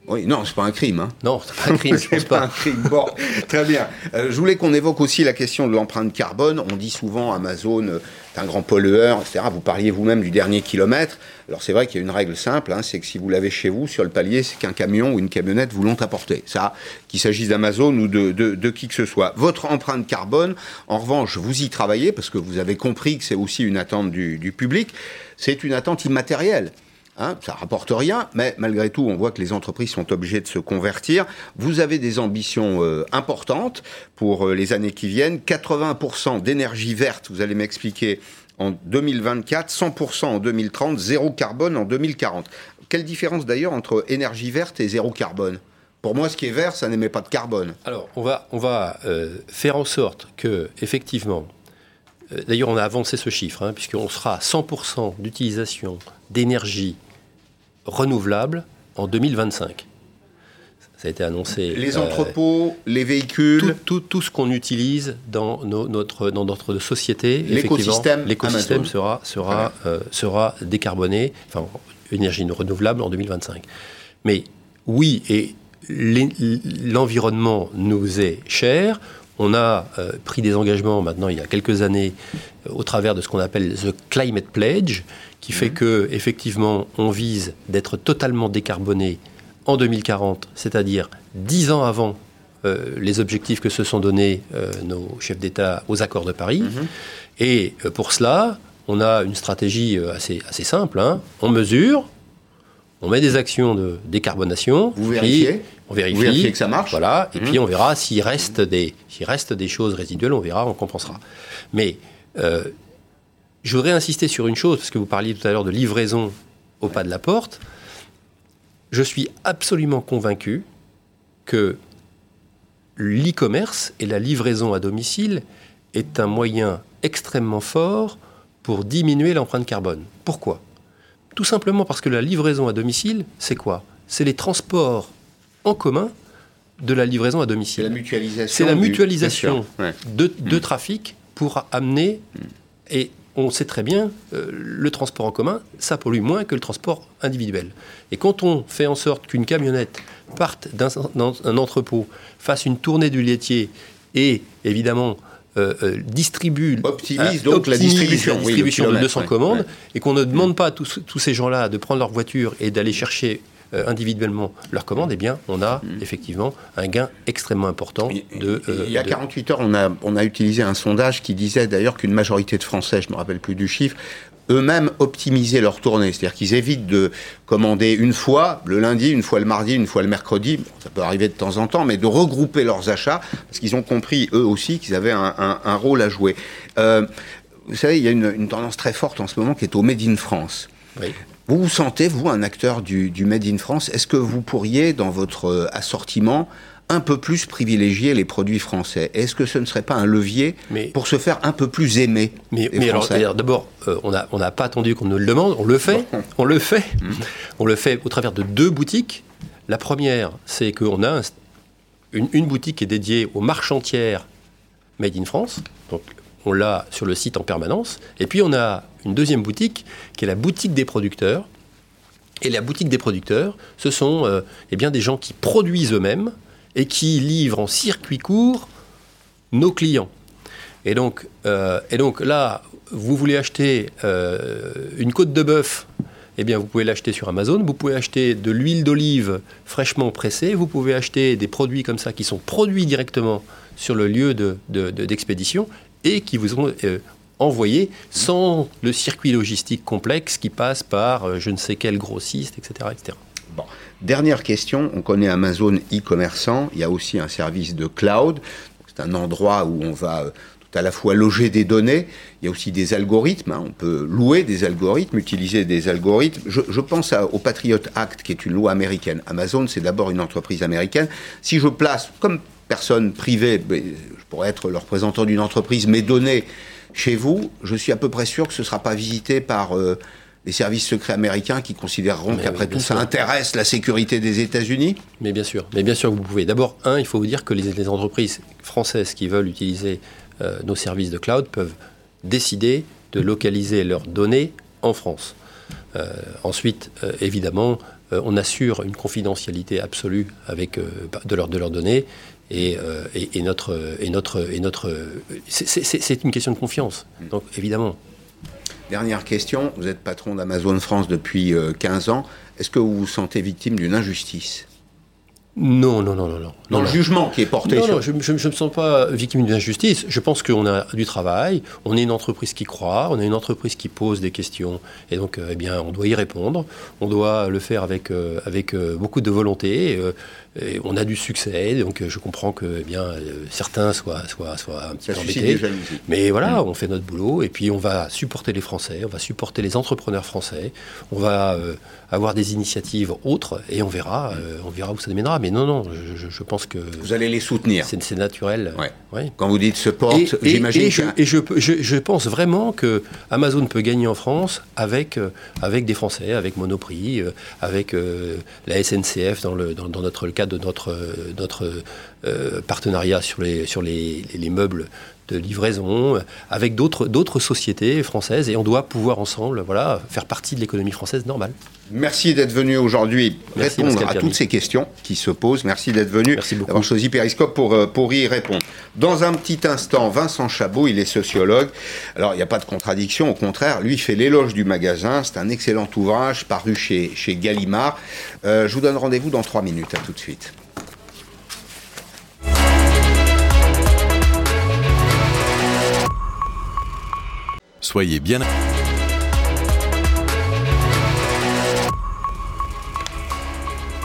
Oui, non, c'est pas un crime. Hein. non, c'est pas un crime, [LAUGHS] C'est pas un crime. Bon, très bien. Euh, je voulais qu'on évoque aussi la question de l'empreinte carbone. On dit souvent Amazon euh, un grand pollueur, etc. Vous parliez vous-même du dernier kilomètre. Alors c'est vrai qu'il y a une règle simple, hein, c'est que si vous l'avez chez vous, sur le palier, c'est qu'un camion ou une camionnette vous l'ont apporté. Ça, qu'il s'agisse d'Amazon ou de, qui que ce soit. Votre empreinte carbone, en revanche, vous y travaillez parce que vous avez compris que c'est aussi une attente du, du public. C'est une attente immatérielle. Hein, ça rapporte rien, mais malgré tout, on voit que les entreprises sont obligées de se convertir. Vous avez des ambitions euh, importantes pour euh, les années qui viennent. 80% d'énergie verte, vous allez m'expliquer, en 2024, 100% en 2030, zéro carbone en 2040. Quelle différence d'ailleurs entre énergie verte et zéro carbone? Pour moi, ce qui est vert, ça n'émet pas de carbone. Alors, on va, on va euh, faire en sorte que, effectivement, d'ailleurs, on a avancé ce chiffre, hein, puisqu'on sera à 100% d'utilisation d'énergie renouvelable en 2025. Ça a été annoncé. Les euh, entrepôts, les véhicules, tout, tout ce qu'on utilise dans nos- notre, dans notre société, L'écosystème l'écosystème sera, sera, euh, sera décarboné, enfin, énergie renouvelable en 2025. Mais oui, et l'environnement nous est cher. On a euh, pris des engagements maintenant il y a quelques années euh, au travers de ce qu'on appelle the climate pledge, qui fait que effectivement on vise d'être totalement décarboné en 2040, c'est-à-dire dix ans avant euh, les objectifs que se sont donnés nos chefs d'État aux accords de Paris. Et euh, pour cela, on a une stratégie assez, assez simple. hein. On mesure, on met des actions de décarbonation. Vous vérifiez On vérifie. Vous vérifiez que ça marche Voilà. Et Mhm. puis on verra s'il reste, des, s'il reste des choses résiduelles, on verra, on compensera. Mais euh, je voudrais insister sur une chose, parce que vous parliez tout à l'heure de livraison au pas de la porte. Je suis absolument convaincu que l'e-commerce et la livraison à domicile est un moyen extrêmement fort pour diminuer l'empreinte carbone. Pourquoi? Tout simplement parce que la livraison à domicile, c'est quoi? C'est les transports en commun de la livraison à c'est domicile. la mutualisation. C'est la mutualisation ouais. de, de trafic pour amener, et on sait très bien, euh, le transport en commun, ça pollue moins que le transport individuel. Et quand on fait en sorte qu'une camionnette parte d'un d'un- un entrepôt, fasse une tournée du laitier et évidemment euh, euh, distribue, Optimise euh, donc la distribution, la oui, de kilomètre, 200 ouais, commandes ouais. et qu'on ne demande pas à tous, tous ces gens-là de prendre leur voiture et d'aller chercher individuellement leur commande, eh bien, on a mmh. effectivement un gain extrêmement important de. il y a 48 heures, on a, on a utilisé un sondage qui disait d'ailleurs qu'une majorité de Français, je ne me rappelle plus du chiffre, eux-mêmes optimiser leur tournée. C'est-à-dire qu'ils évitent de commander une fois le lundi, une fois le mardi, une fois le mercredi. ça peut arriver de temps en temps, mais de regrouper leurs achats parce qu'ils ont compris eux aussi qu'ils avaient un, rôle à jouer. Euh, vous savez, il y a une, tendance très forte en ce moment qui est au Made in France. Vous vous sentez, vous, un acteur du, du Made in France? Est-ce que vous pourriez, dans votre euh, assortiment, un peu plus privilégier les produits français? Est-ce que ce ne serait pas un levier pour se faire un peu plus aimer Mais, mais alors, d'abord, euh, on n'a on pas attendu qu'on nous le demande, on le fait, on le fait, mhm. on le fait au travers de deux boutiques. La première, c'est qu'on a une, boutique qui est dédiée aux marches entières Made in France, donc on l'a sur le site en permanence, et puis on a une deuxième boutique qui est la boutique des producteurs. Et la boutique des producteurs, ce sont euh, eh bien, des gens qui produisent eux-mêmes, et qui livre en circuit court nos clients. Et donc, euh, et donc là, vous voulez acheter euh, une côte de bœuf, eh bien vous pouvez l'acheter sur Amazon, vous pouvez acheter de l'huile d'olive fraîchement pressée, vous pouvez acheter des produits comme ça qui sont produits directement sur le lieu d'expédition de, et qui vous euh, envoyés sans le circuit logistique complexe qui passe par je ne sais quel grossiste, etc. etc. Bon. Dernière question, on connaît Amazon e-commerçant, il y a aussi un service de cloud, c'est un endroit où on va euh, tout à la fois loger des données, il y a aussi des algorithmes, hein. on peut louer des algorithmes, utiliser des algorithmes. Je, pense au Patriot Act, qui est une loi américaine. Amazon, c'est d'abord une entreprise américaine. Si je place, comme personne privée, je pourrais être le représentant d'une entreprise, mes données chez vous, je suis à peu près sûr que ce ne sera pas visité par... Euh, les services secrets américains qui considéreront qu'après tout, ça intéresse la sécurité des États-Unis Mais bien sûr, mais bien sûr que vous pouvez. D'abord, un, il faut vous dire que les, entreprises françaises qui veulent utiliser euh, nos services de cloud peuvent décider de localiser leurs données en France. Euh, ensuite, euh, évidemment, on assure une confidentialité absolue avec de, leurs de leurs données et, et, notre et notre et notre c'est une question de confiance. Donc évidemment. Dernière question, vous êtes patron d'Amazon France depuis 15 euh, ans. Est-ce que vous vous sentez victime d'une injustice? Non, non, non, non, non. Dans le jugement qui est porté non, non, je ne me sens pas victime d'une injustice. Je pense qu'on a du travail, on est une entreprise qui croit, on est une entreprise qui pose des questions, et donc, euh, eh bien, on doit y répondre. On doit le faire avec, euh, avec beaucoup de volonté on a du succès, donc euh, je comprends que eh bien euh, certains soient, soient, soient un petit peu embêtés. Mais voilà, mm. on fait notre boulot et puis on va supporter les Français, on va supporter les entrepreneurs français, on va euh, avoir des initiatives autres et on verra, on verra où ça mènera. Mais non, non, je, pense que vous allez les soutenir. C'est naturel. Quand vous dites support, j'imagine. Et, je, je, pense vraiment que Amazon peut gagner en France avec avec des Français, avec Monoprix, avec la SNCF dans le dans, dans notre cas de notre, notre euh, partenariat sur les, sur les, meubles de livraison avec d'autres, d'autres sociétés françaises et on doit pouvoir ensemble voilà, faire partie de l'économie française normale. Merci d'être venu aujourd'hui répondre à toutes ces questions qui se posent. Merci d'être venu, d'avoir choisi Periscope pour, euh, pour y répondre. Dans un petit instant, Vincent Chabot, il est sociologue. Alors, il n'y a pas de contradiction, au contraire, lui fait l'éloge du magasin. C'est un excellent ouvrage paru chez, chez Gallimard. Euh, je vous donne rendez-vous dans trois minutes. À tout de suite. Soyez bien.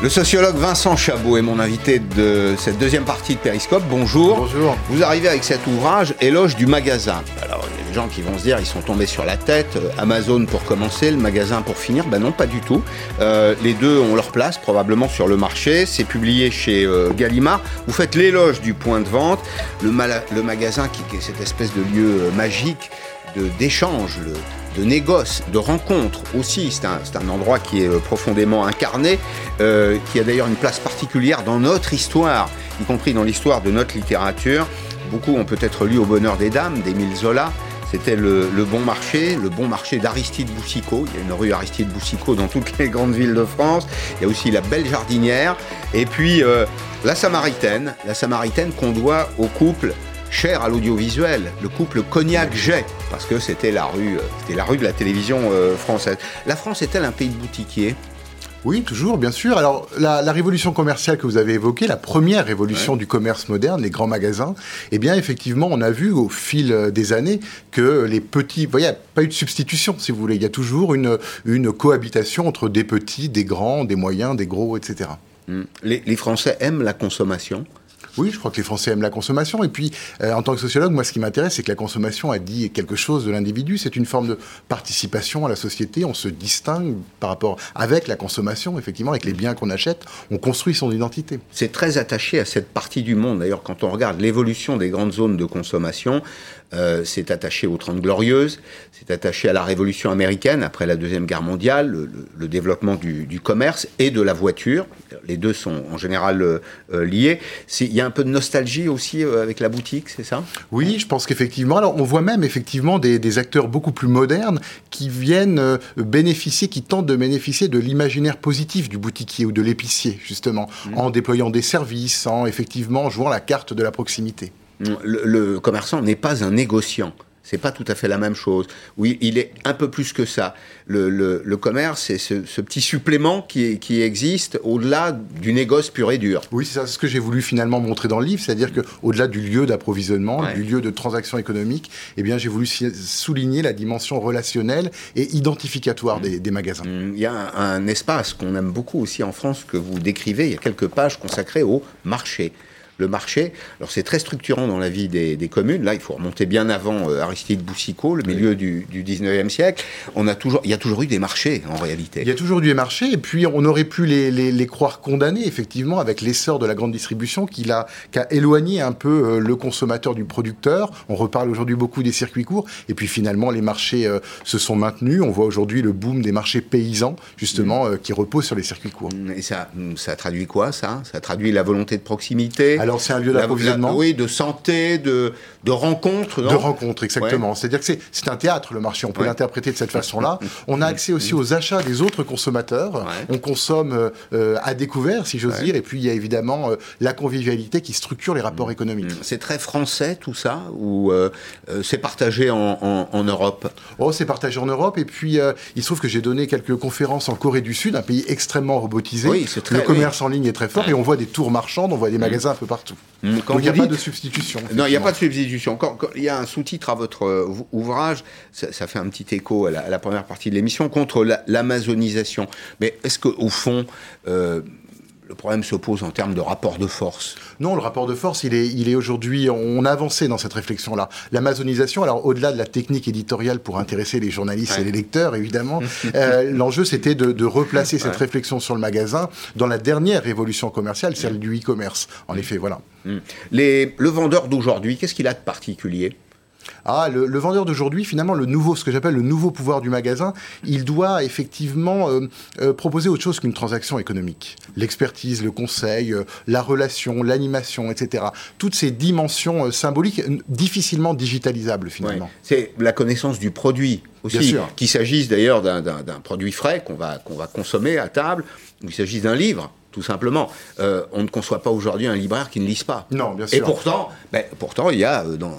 Le sociologue Vincent Chabot est mon invité de cette deuxième partie de Périscope. Bonjour. Bonjour. Vous arrivez avec cet ouvrage, Éloge du magasin. Alors, il y a des gens qui vont se dire, ils sont tombés sur la tête. Euh, Amazon pour commencer, le magasin pour finir. Ben non, pas du tout. Euh, les deux ont leur place probablement sur le marché. C'est publié chez euh, Gallimard. Vous faites l'éloge du point de vente, le, le magasin qui, qui, est cette espèce de lieu magique d'échange, de négoce, de rencontre aussi. C'est un, endroit qui est euh, profondément incarné, euh, qui a d'ailleurs une place particulière dans notre histoire, y compris dans l'histoire de notre littérature. Beaucoup ont peut-être lu Au bonheur des dames d'Émile Zola. C'était le, bon marché, le bon marché d'Aristide Boussicot. Il y a une rue Aristide Boussicot dans toutes les grandes villes de France. Il y a aussi la Belle Jardinière. Et puis euh, la Samaritaine, la Samaritaine qu'on doit au couple cher à l'audiovisuel, le couple Cognac-Jet, parce que c'était la rue, euh, c'était la rue de la télévision euh, française. La France est-elle un pays de boutiquiers? Oui, toujours, bien sûr. Alors, la, révolution commerciale que vous avez évoquée, la première révolution du commerce moderne, les grands magasins, eh bien, effectivement, on a vu au fil des années que les petits... Vous voyez, il n'y a pas eu de substitution, si vous voulez. Il y a toujours une, une cohabitation entre des petits, des grands, des moyens, des gros, etc. Hmm. les Français aiment la consommation? Oui, je crois que les Français aiment la consommation. Et puis, euh, en tant que sociologue, moi, ce qui m'intéresse, c'est que la consommation a dit quelque chose de l'individu. C'est une forme de participation à la société. On se distingue par rapport avec la consommation, effectivement, avec les biens qu'on achète. On construit son identité. C'est très attaché à cette partie du monde. D'ailleurs, quand on regarde l'évolution des grandes zones de consommation, euh, c'est attaché aux Trente Glorieuses, c'est attaché à la Révolution américaine après la Deuxième Guerre mondiale, le, développement du, commerce et de la voiture. Les deux sont en général euh, euh, liés. Il y a un peu de nostalgie aussi avec la boutique, c'est ça? Oui, je pense qu'effectivement. Alors, on voit même effectivement des, acteurs beaucoup plus modernes qui viennent bénéficier, qui tentent de bénéficier de l'imaginaire positif du boutiquier ou de l'épicier, justement, mmh. en déployant des services, en effectivement jouant la carte de la proximité le, commerçant n'est pas un négociant. C'est pas tout à fait la même chose. Oui, il est un peu plus que ça. Le, commerce, c'est ce, petit supplément qui, qui existe au-delà du négoce pur et dur. Oui, c'est ça ce que j'ai voulu finalement montrer dans le livre, c'est-à-dire qu'au-delà du lieu d'approvisionnement, du lieu de transaction économique, eh bien, j'ai voulu souligner la dimension relationnelle et identificatoire des, magasins. Il y a un espace qu'on aime beaucoup aussi en France que vous décrivez. Il y a quelques pages consacrées au marché le marché. Alors c'est très structurant dans la vie des, communes. Là, il faut remonter bien avant euh, Aristide Boussicot, le milieu du, 19e siècle. On a toujours, il y a toujours eu des marchés en réalité. Il y a toujours eu des marchés et puis on aurait pu les, croire condamnés effectivement avec l'essor de la grande distribution qui a, éloigné un peu euh, le consommateur du producteur. On reparle aujourd'hui beaucoup des circuits courts et puis finalement les marchés euh, se sont maintenus. On voit aujourd'hui le boom des marchés paysans justement qui reposent sur les circuits courts. Et ça, ça traduit quoi ça? Ça traduit la volonté de proximité? Alors c'est un lieu d'approvisionnement. Oui, de santé, de, de rencontres. de rencontres, exactement. C'est-à-dire que c'est un théâtre, le marché. On peut l'interpréter de cette façon-là. [LAUGHS] On a accès aussi aux achats des autres consommateurs. On consomme euh, à découvert, si j'ose dire. Et puis il y a évidemment euh, la convivialité qui structure les rapports économiques. Mm. C'est très français tout ça Ou euh, c'est partagé en, en, Europe? Oh, c'est partagé en Europe. Et puis il se trouve que j'ai donné quelques conférences en Corée du Sud, un pays extrêmement robotisé. Oui, très, le commerce en ligne est très fort. Et on voit des tours marchands, on voit des mm. magasins un peu partout. Donc il n'y a pas de substitution. Non, il n'y a pas de substitution. Quand, il y a un sous-titre à votre euh, ouvrage, ça, fait un petit écho à la, première partie de l'émission, contre l'amazonisation. Mais est-ce qu'au fond, euh, le problème se pose en termes de rapport de force Non, le rapport de force, il est, il est aujourd'hui. On a avancé dans cette réflexion-là. L'amazonisation, alors au-delà de la technique éditoriale pour intéresser les journalistes et les lecteurs, évidemment, [LAUGHS] euh, l'enjeu c'était de, replacer cette réflexion sur le magasin dans la dernière révolution commerciale, celle du e-commerce. En effet, voilà. Mm. Les, le vendeur d'aujourd'hui, qu'est-ce qu'il a de particulier? Ah, le, vendeur d'aujourd'hui, finalement, le nouveau, ce que j'appelle le nouveau pouvoir du magasin, il doit effectivement euh, euh, proposer autre chose qu'une transaction économique. L'expertise, le conseil, euh, la relation, l'animation, etc. Toutes ces dimensions symboliques difficilement digitalisables finalement. C'est la connaissance du produit aussi. Qu'il s'agisse d'ailleurs d'un produit frais qu'on va, qu'on va consommer à table, ou qu'il s'agisse d'un livre tout simplement. Euh, on ne conçoit pas aujourd'hui un libraire qui ne lise pas. Non, bien sûr. Et pourtant, ben, pourtant il y a euh, dans,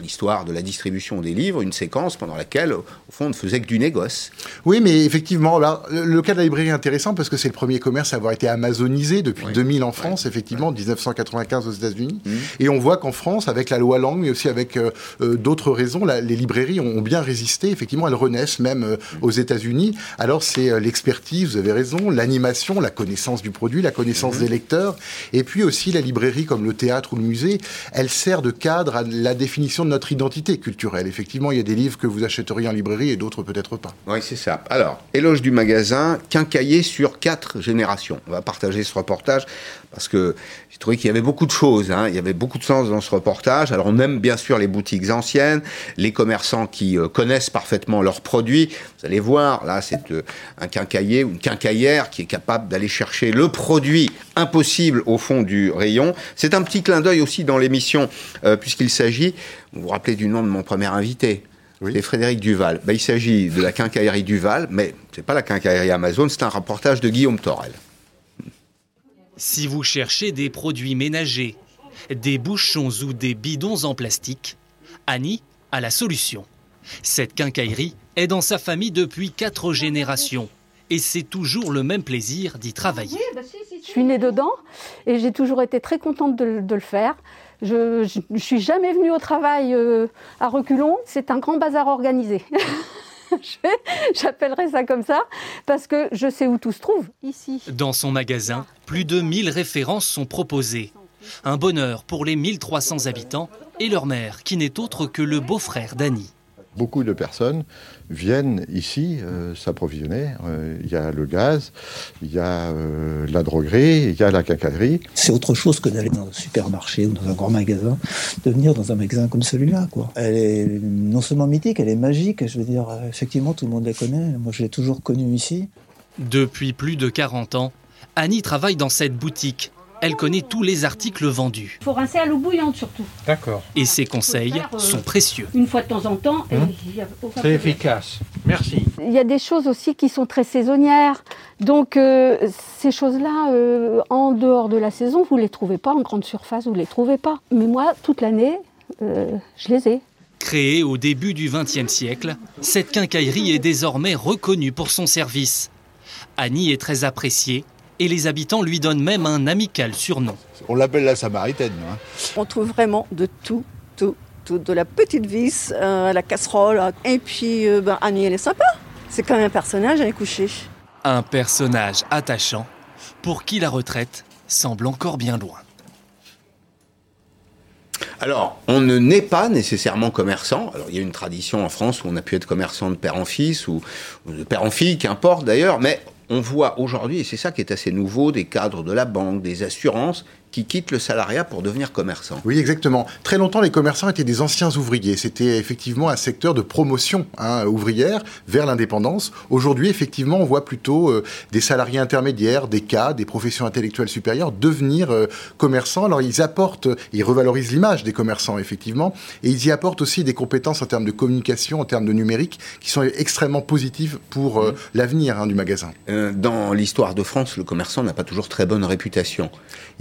l'histoire de la distribution des livres une séquence pendant laquelle, au fond, on ne faisait que du négoce. Oui, mais effectivement, là, le, cas de la librairie est intéressant parce que c'est le premier commerce à avoir été amazonisé depuis 2000 en France, effectivement, 1995 aux États-Unis. Mmh. Et on voit qu'en France, avec la loi Langue, mais aussi avec euh, d'autres raisons, les librairies ont bien résisté. Effectivement, elles renaissent même mmh. aux États-Unis. Alors, c'est l'expertise, vous avez raison, l'animation, la connaissance du produit la connaissance mhm. des lecteurs, et puis aussi la librairie comme le théâtre ou le musée, elle sert de cadre à la définition de notre identité culturelle. Effectivement, il y a des livres que vous achèteriez en librairie et d'autres peut-être pas. Oui, c'est ça. Alors, éloge du magasin, quincailler sur quatre générations. On va partager ce reportage parce que j'ai trouvé qu'il y avait beaucoup de choses, hein. il y avait beaucoup de sens dans ce reportage. Alors on aime bien sûr les boutiques anciennes, les commerçants qui euh, connaissent parfaitement leurs produits. Vous allez voir, là c'est euh, un quincailler ou une quincaillère qui est capable d'aller chercher le produit impossible au fond du rayon. C'est un petit clin d'œil aussi dans l'émission, euh, puisqu'il s'agit, vous vous rappelez du nom de mon premier invité, C'est Frédéric Duval. Ben, il s'agit de la quincaillerie Duval, mais c'est pas la quincaillerie Amazon, c'est un reportage de Guillaume Torel. Si vous cherchez des produits ménagers, des bouchons ou des bidons en plastique, Annie a la solution. Cette quincaillerie est dans sa famille depuis quatre générations et c'est toujours le même plaisir d'y travailler. Bah, je suis née dedans et j'ai toujours été très contente de, le faire. Je ne suis jamais venue au travail euh, à reculons. C'est un grand bazar organisé. [LAUGHS] [LAUGHS] J'appellerais ça comme ça parce que je sais où tout se trouve, ici. Dans son magasin, plus de 1000 références sont proposées. Un bonheur pour les 1300 habitants et leur mère, qui n'est autre que le beau-frère d'Annie. Beaucoup de personnes viennent ici euh, s'approvisionner. Euh, il y a le gaz, il y a euh, la droguerie, il y a la cacaderie. C'est autre chose que d'aller dans un supermarché ou dans un grand magasin, de venir dans un magasin comme celui-là. Quoi. Elle est non seulement mythique, elle est magique. Je veux dire, effectivement, tout le monde la connaît. Moi, je l'ai toujours connue ici. Depuis plus de 40 ans, Annie travaille dans cette boutique elle connaît tous les articles vendus. Il faut rincer à l'eau bouillante surtout. D'accord. Et ses conseils euh, sont précieux. Une fois de temps en temps. Hum. C'est efficace. Merci. Il y a des choses aussi qui sont très saisonnières. Donc euh, ces choses-là, euh, en dehors de la saison, vous ne les trouvez pas en grande surface, vous ne les trouvez pas. Mais moi, toute l'année, je les ai. Créée au début du XXe siècle, cette quincaillerie est désormais reconnue pour son service. Annie est très appréciée et les habitants lui donnent même un amical surnom. On l'appelle la Samaritaine. Hein. On trouve vraiment de tout, tout, tout, de la petite vis euh, à la casserole. Et puis euh, ben, Annie, elle est sympa. C'est quand même un personnage à y coucher. Un personnage attachant pour qui la retraite semble encore bien loin. Alors, on ne naît pas nécessairement commerçant. Alors, il y a une tradition en France où on a pu être commerçant de père en fils ou de père en fille, qu'importe d'ailleurs, mais on voit aujourd'hui, et c'est ça qui est assez nouveau, des cadres de la banque, des assurances qui quittent le salariat pour devenir commerçants. Oui, exactement. Très longtemps, les commerçants étaient des anciens ouvriers. C'était effectivement un secteur de promotion hein, ouvrière vers l'indépendance. Aujourd'hui, effectivement, on voit plutôt euh, des salariés intermédiaires, des cas, des professions intellectuelles supérieures devenir euh, commerçants. Alors, ils apportent, ils revalorisent l'image des commerçants, effectivement, et ils y apportent aussi des compétences en termes de communication, en termes de numérique, qui sont extrêmement positives pour euh, mmh. l'avenir hein, du magasin. dans l'histoire de France, le commerçant n'a pas toujours très bonne réputation.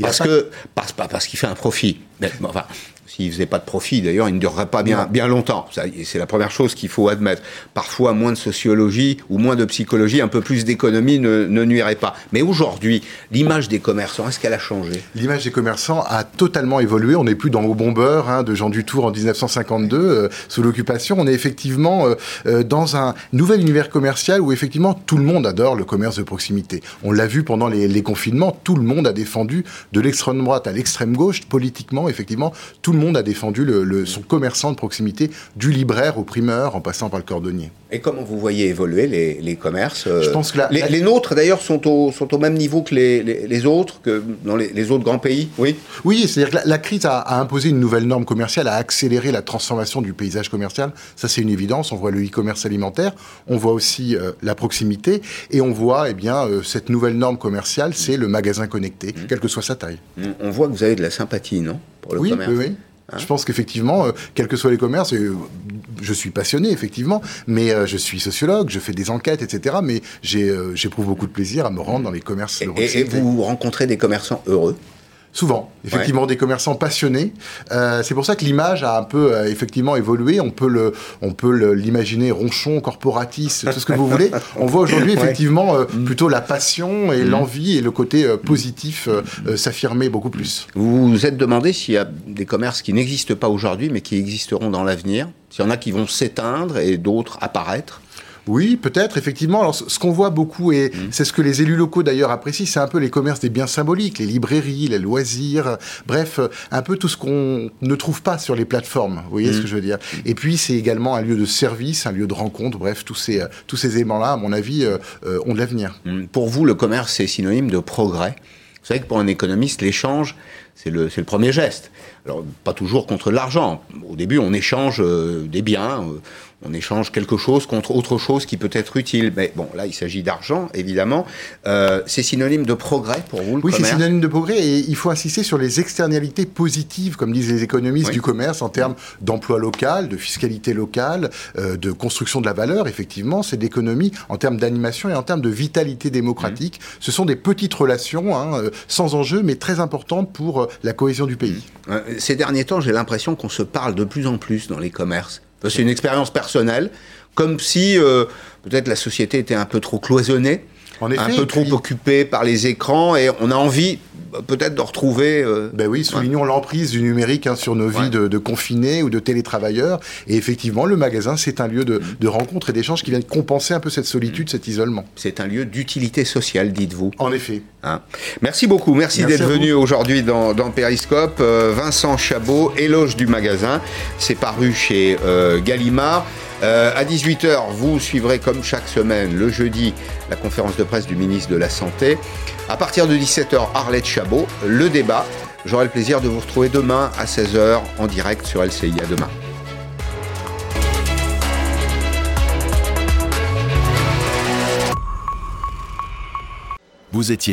Parce que pas, parce qu'il fait un profit. Mais, enfin, s'il ne faisait pas de profit, d'ailleurs, il ne durerait pas bien, bien longtemps. C'est la première chose qu'il faut admettre. Parfois, moins de sociologie ou moins de psychologie, un peu plus d'économie ne, ne, nuirait pas. Mais aujourd'hui, l'image des commerçants, est-ce qu'elle a changé? L'image des commerçants a totalement évolué. On n'est plus dans Au Bombeur hein, de Jean Dutour en 1952, euh, sous l'occupation. On est effectivement euh, euh, dans un nouvel univers commercial où effectivement tout le monde adore le commerce de proximité. On l'a vu pendant les, les, confinements, tout le monde a défendu de l'extrême droite à l'extrême gauche, politiquement, effectivement, tout le monde a défendu le, son commerçant de proximité, du libraire au primeur, en passant par le cordonnier. Et comment vous voyez évoluer les, commerces euh, Je pense que les, nôtres, d'ailleurs, sont au, sont au même niveau que les, autres, que dans les, autres grands pays, oui? Oui, c'est-à-dire que la, crise a, imposé une nouvelle norme commerciale, a accéléré la transformation du paysage commercial. Ça, c'est une évidence. On voit le e-commerce alimentaire, on voit aussi euh, la proximité, et on voit eh bien, euh, cette nouvelle norme commerciale, c'est le magasin connecté, mmh. quelle que soit sa taille. On voit que vous avez de la sympathie, non pour le oui, commerce? Oui, oui. Hein je pense qu'effectivement, euh, quels que soient les commerces, euh, je suis passionné, effectivement, mais euh, je suis sociologue, je fais des enquêtes, etc. Mais j'éprouve beaucoup de plaisir à me rendre dans les commerces. et vous rencontrez des commerçants heureux? Souvent, effectivement, des commerçants passionnés. Euh, c'est pour ça que l'image a un peu euh, effectivement évolué. On peut le, on peut l'imaginer ronchon, corporatiste, tout ce que vous voulez. [LAUGHS] On voit aujourd'hui effectivement euh, mm. plutôt la passion et mm. l'envie et le côté positif s'affirmer beaucoup plus. Vous vous êtes demandé s'il y a des commerces qui n'existent pas aujourd'hui mais qui existeront dans l'avenir. S'il y en a qui vont s'éteindre et d'autres apparaître. Oui, peut-être, effectivement. Alors, ce qu'on voit beaucoup, et mmh. c'est ce que les élus locaux d'ailleurs apprécient, c'est un peu les commerces des biens symboliques, les librairies, les loisirs, bref, un peu tout ce qu'on ne trouve pas sur les plateformes. Vous voyez ce mmh. que je veux dire Et puis, c'est également un lieu de service, un lieu de rencontre, bref, tous ces, tous ces éléments-là, à mon avis, euh, euh, ont de l'avenir. Mmh. Pour vous, le commerce, c'est synonyme de progrès. Vous savez que pour un économiste, l'échange, c'est le, le, premier geste. Alors, pas toujours contre l'argent. Au début, on échange euh, des biens, on échange quelque chose contre autre chose qui peut être utile. Mais bon, là, il s'agit d'argent, évidemment. Euh, c'est synonyme de progrès pour vous, le oui, commerce Oui, c'est synonyme de progrès et il faut insister sur les externalités positives, comme disent les économistes du commerce, en termes d'emploi local, de fiscalité locale, euh, de construction de la valeur. Effectivement, c'est d'économie en termes d'animation et en termes de vitalité démocratique. Mmh. Ce sont des petites relations, hein, euh, sans enjeu, mais très importantes pour la cohésion du pays. Mmh. Ces derniers temps, j'ai l'impression qu'on se parle de plus en plus dans les commerces. C'est une expérience personnelle, comme si euh, peut-être la société était un peu trop cloisonnée. En effet, un peu trop puis- occupés par les écrans et on a envie euh, peut-être de retrouver. euh, Ben oui, soulignons l'emprise du numérique hein, sur nos vies de, de confinés ou de télétravailleurs. Et effectivement, le magasin, c'est un lieu de, de rencontre et d'échange qui vient compenser un peu cette solitude, cet isolement. C'est un lieu d'utilité sociale, dites-vous. En effet. Hein. Merci beaucoup, merci, Merci d'être venu aujourd'hui dans, dans Périscope. Euh, Vincent Chabot, éloge du magasin, c'est paru chez euh, Gallimard. Euh, à 18h, vous suivrez comme chaque semaine, le jeudi, la conférence de presse du ministre de la Santé. À partir de 17h, Arlette Chabot, le débat. J'aurai le plaisir de vous retrouver demain à 16h en direct sur LCI. À demain. Vous étiez